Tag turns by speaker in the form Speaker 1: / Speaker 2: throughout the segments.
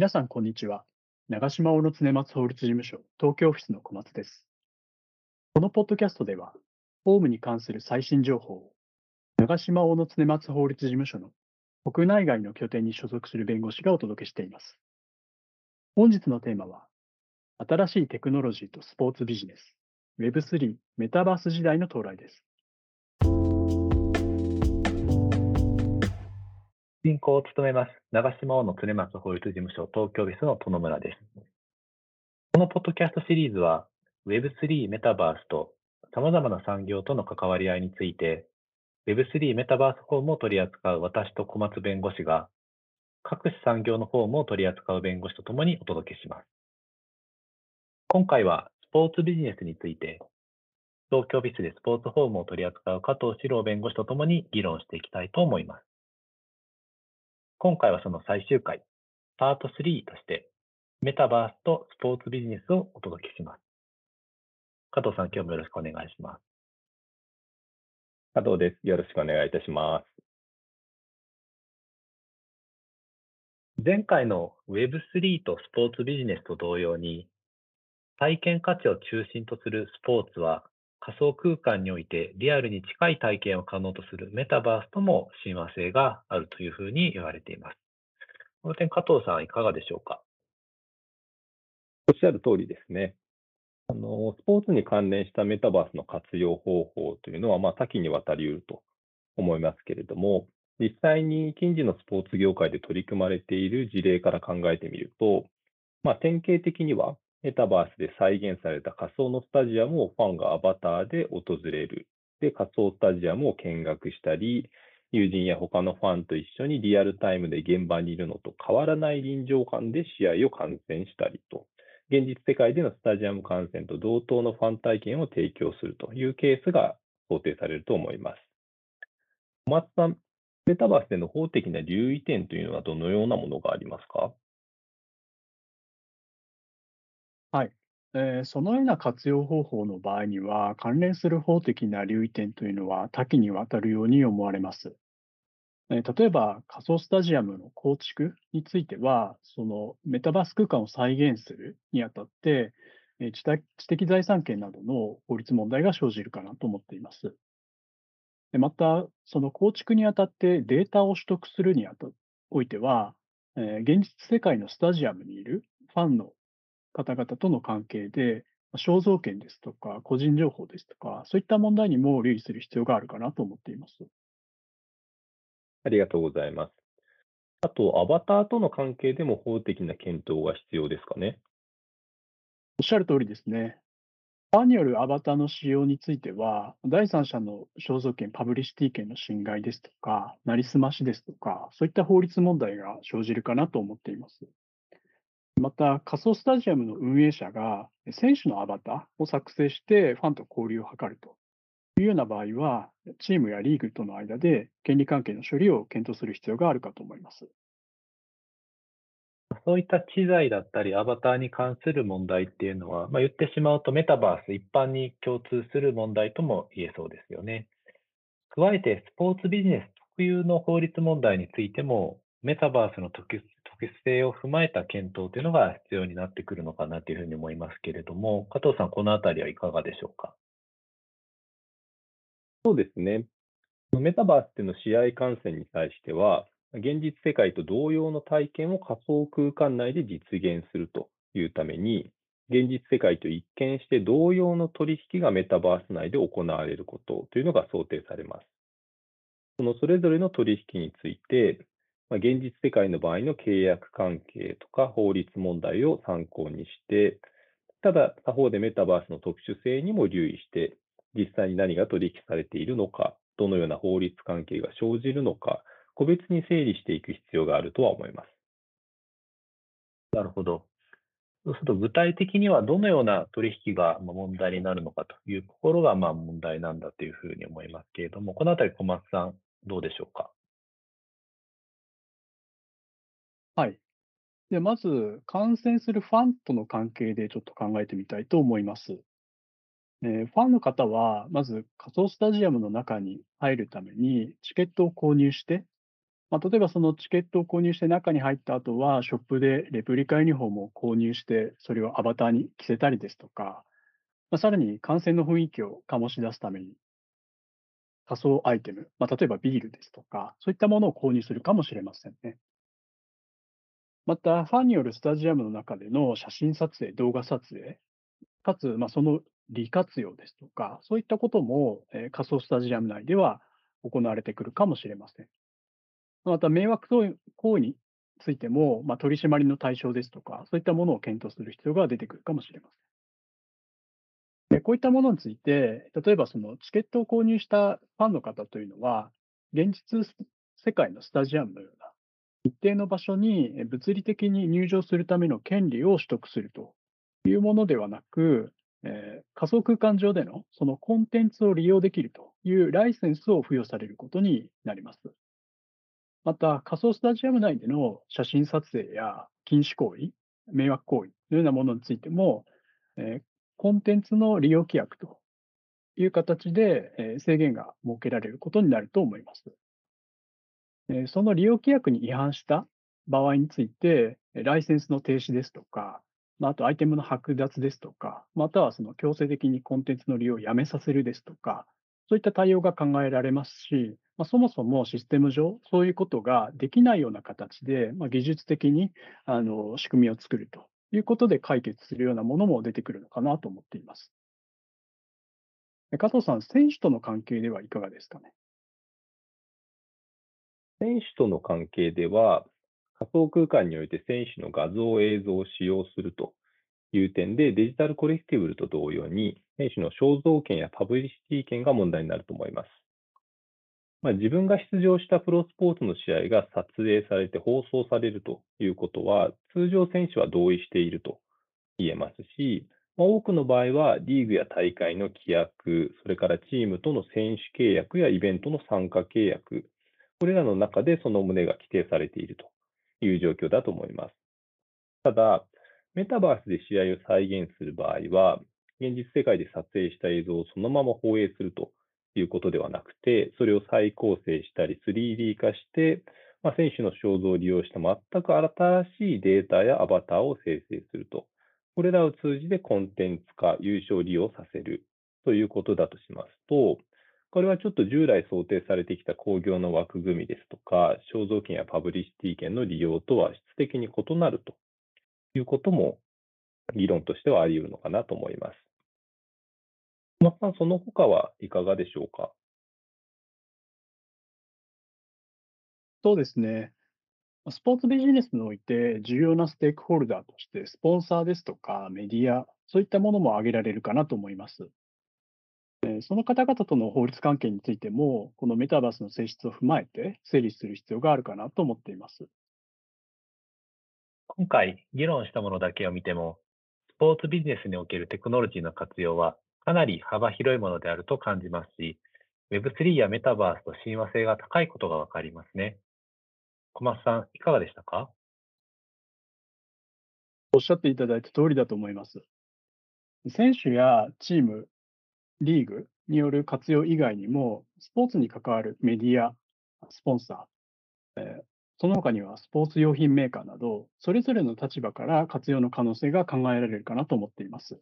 Speaker 1: 皆さん、こんにちは。長島大野常松法律事務所東京オフィスの小松です。このポッドキャストでは、法務に関する最新情報を、長島大野常松法律事務所の国内外の拠点に所属する弁護士がお届けしています。本日のテーマは、新しいテクノロジーとスポーツビジネス、Web3 メタバース時代の到来です。
Speaker 2: 進行を務めます、長島大野常松法律事務所東京オフィスの殿村です。このポッドキャストシリーズは、Web3 メタバースと様々な産業との関わり合いについて、Web3 メタバースフォームを取り扱う私と小松弁護士が、各種産業のフォームを取り扱う弁護士とともにお届けします。今回はスポーツビジネスについて、東京オフィスでスポーツフォームを取り扱う加藤史郎弁護士とともに議論していきたいと思います。今回はその最終回、パート3として、メタバースとスポーツビジネスをお届けします。加藤さん、今日もよろしくお願いします。
Speaker 3: 加藤です。よろしくお願いいたします。
Speaker 2: 前回の Web3 とスポーツビジネスと同様に、体験価値を中心とするスポーツは仮想空間においてリアルに近い体験を可能とするメタバースとも親和性があるというふうに言われています。この点、加藤さんいかがでしょうか？
Speaker 3: おっしゃる通りですね。あのスポーツに関連したメタバースの活用方法というのは、まあ、多岐にわたりうると思いますけれども、実際に近時のスポーツ業界で取り組まれている事例から考えてみると、まあ、典型的にはメタバースで再現された仮想のスタジアムをファンがアバターで訪れる。で、仮想スタジアムを見学したり、友人や他のファンと一緒にリアルタイムで現場にいるのと変わらない臨場感で試合を観戦したりと、現実世界でのスタジアム観戦と同等のファン体験を提供するというケースが想定されると思います。小松さん、メタバースでの法的な留意点というのはどのようなものがありますか？
Speaker 1: はい。えーそのような活用方法の場合には、関連する法的な留意点というのは多岐にわたるように思われます。えー例えば、仮想スタジアムの構築については、そのメタバース空間を再現するにあたって、えー知的知的財産権などの法律問題が生じるかなと思っています。でまた、その構築にあたってデータを取得するにあたおいては、え現実世界のスタジアムにいるファンの方々との関係で、肖像権ですとか、個人情報ですとか、そういった問題にも留意する必要があるかなと思っています。
Speaker 3: ありがとうございます。あと、アバターとの関係でも法的な検討が必要ですかね？
Speaker 1: おっしゃる通りですね。ファンによるアバターの使用については、第三者の肖像権、パブリシティ権の侵害ですとか、なりすましですとか、そういった法律問題が生じるかなと思っています。また、仮想スタジアムの運営者が選手のアバターを作成してファンと交流を図るというような場合は、チームやリーグとの間で権利関係の処理を検討する必要があるかと思います。
Speaker 2: そういった知財だったり、アバターに関する問題っていうのは、まあ、言ってしまうとメタバース一般に共通する問題とも言えそうですよね。加えて、スポーツビジネス特有の法律問題についても、メタバースの特別性を踏まえた検討というのが必要になってくるのかなというふうに思いますけれども、加藤さん、このあたりはいかがでしょうか？
Speaker 3: そうですね。メタバースでの試合観戦に対しては、現実世界と同様の体験を仮想空間内で実現するというために、現実世界と一見して同様の取引がメタバース内で行われることというのが想定されます。そのそれぞれの取引について、まあ、現実世界の場合の契約関係とか法律問題を参考にして、ただ他方でメタバースの特殊性にも留意して、実際に何が取引されているのか、どのような法律関係が生じるのか、個別に整理していく必要があるとは思います。
Speaker 2: なるほど。そうすると具体的にはどのような取引が問題になるのかというところがまあ問題なんだというふうに思いますけれども、このあたり小松さん、どうでしょうか？
Speaker 1: はい。で、まず、観戦するファンとの関係でちょっと考えてみたいと思います。えーファンの方は、まず仮想スタジアムの中に入るためにチケットを購入して、まあ、例えばそのチケットを購入して中に入った後は、ショップでレプリカユニフォームを購入して、それをアバターに着せたりですとか、まあ、さらに観戦の雰囲気を醸し出すために、仮想アイテム、まあ、例えばビールですとか、そういったものを購入するかもしれませんね。また、ファンによるスタジアムの中での写真撮影、動画撮影、かつ、まあ、その利活用ですとか、そういったことも、えー仮想スタジアム内では行われてくるかもしれません。また、迷惑行為についても、まあ、取り締まりの対象ですとか、そういったものを検討する必要が出てくるかもしれません。でこういったものについて、例えばそのチケットを購入したファンの方というのは、現実世界のスタジアムのような一定の場所に物理的に入場するための権利を取得するというものではなく、えー仮想空間上でのそのコンテンツを利用できるというライセンスを付与されることになります。また、仮想スタジアム内での写真撮影や禁止行為、迷惑行為のようなものについても、えーコンテンツの利用規約という形で、え制限が設けられることになると思います。えその利用規約に違反した場合について、ライセンスの停止ですとか、まあ、とアイテムの剥奪ですとか、またはその強制的にコンテンツの利用をやめさせるですとか、そういった対応が考えられますし、まあ、そもそもシステム上、そういうことができないような形で、まあ、技術的にあの仕組みを作るということで解決するようなものも出てくるのかなと思っています。加藤さん、選手との関係ではいかがですかね？
Speaker 3: 選手との関係では、仮想空間において選手の画像、映像を使用するという点で、デジタルコレクティブルと同様に、選手の肖像権やパブリシティ権が問題になると思います。まあ、自分が出場したプロスポーツの試合が撮影されて放送されるということは、通常選手は同意していると言えますし、まあ、多くの場合はリーグや大会の規約、それからチームとの選手契約やイベントの参加契約、これらの中でその旨が規定されているという状況だと思います。ただ、メタバースで試合を再現する場合は、現実世界で撮影した映像をそのまま放映するということではなくて、それを再構成したり 3D 化して、まあ、選手の肖像を利用した全く新しいデータやアバターを生成すると。これらを通じてコンテンツ化、有償利用させるということだとしますと、これはちょっと従来想定されてきた工業の枠組みですとか、肖像権やパブリシティ権の利用とは質的に異なるということも議論としてはあり得るのかなと思います。小松さん、その他はいかがでしょうか？
Speaker 1: そうですね。スポーツビジネスにおいて重要なステークホルダーとして、スポンサーですとかメディア、そういったものも挙げられるかなと思います。えーその方々との法律関係についても、このメタバースの性質を踏まえて整理する必要があるかなと思っています。
Speaker 2: 今回議論したものだけを見ても、スポーツビジネスにおけるテクノロジーの活用はかなり幅広いものであると感じますし、Web3 やメタバースと親和性が高いことがわかりますね。小松さん、いかがでしたか？
Speaker 1: おっしゃっていただいた通りだと思います。選手やチーム、リーグによる活用以外にも、スポーツに関わるメディア、スポンサー、えその他にはスポーツ用品メーカーなど、それぞれの立場から活用の可能性が考えられるかなと思っています。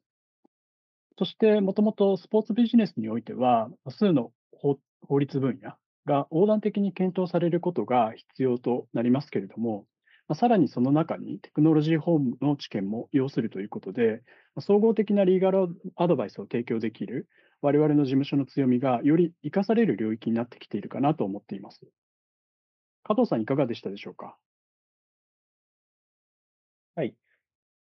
Speaker 1: そして、もともとスポーツビジネスにおいては、多数の法律分野が横断的に検討されることが必要となりますけれども、まさらにその中にテクノロジーホームの知見も要するということで、総合的なリーガルアドバイスを提供できる我々の事務所の強みがより生かされる領域になってきているかなと思っています。加藤さん、いかがでしたでしょうか？
Speaker 3: はい。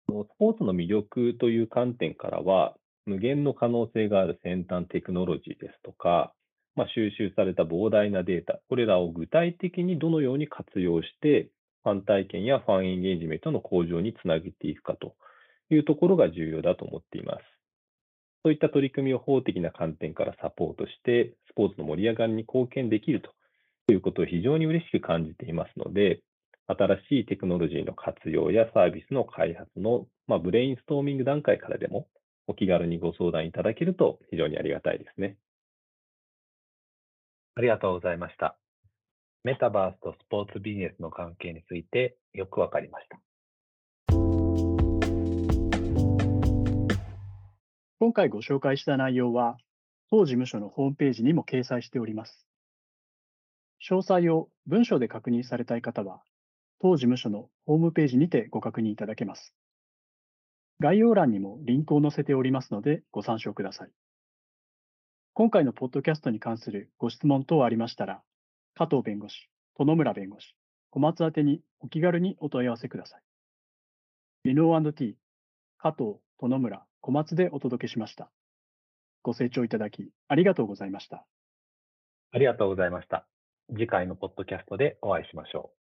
Speaker 3: スポーツの魅力という観点からは、無限の可能性がある先端テクノロジーですとか、まあ、収集された膨大なデータ、これらを具体的にどのように活用して、ファン体験やファンエンゲージメントの向上につなげていくかというところが重要だと思っています。そういった取り組みを法的な観点からサポートして、スポーツの盛り上がりに貢献できるということを非常に嬉しく感じていますので、新しいテクノロジーの活用やサービスの開発の、まあ、ブレインストーミング段階からでもお気軽にご相談いただけると非常にありがたいですね。
Speaker 2: ありがとうございました。メタバースとスポーツビジネスの関係についてよくわかりました。
Speaker 1: 今回ご紹介した内容は、当事務所のホームページにも掲載しております。詳細を文書で確認されたい方は、当事務所のホームページにてご確認いただけます。概要欄にもリンクを載せておりますのでご参照ください。今回のポッドキャストに関するご質問等ありましたら、加藤弁護士、殿村弁護士、小松宛にお気軽にお問い合わせください。N&T、加藤、殿村、小松でお届けしました。ご清聴いただきありがとうございました。
Speaker 2: ありがとうございました。次回のポッドキャストでお会いしましょう。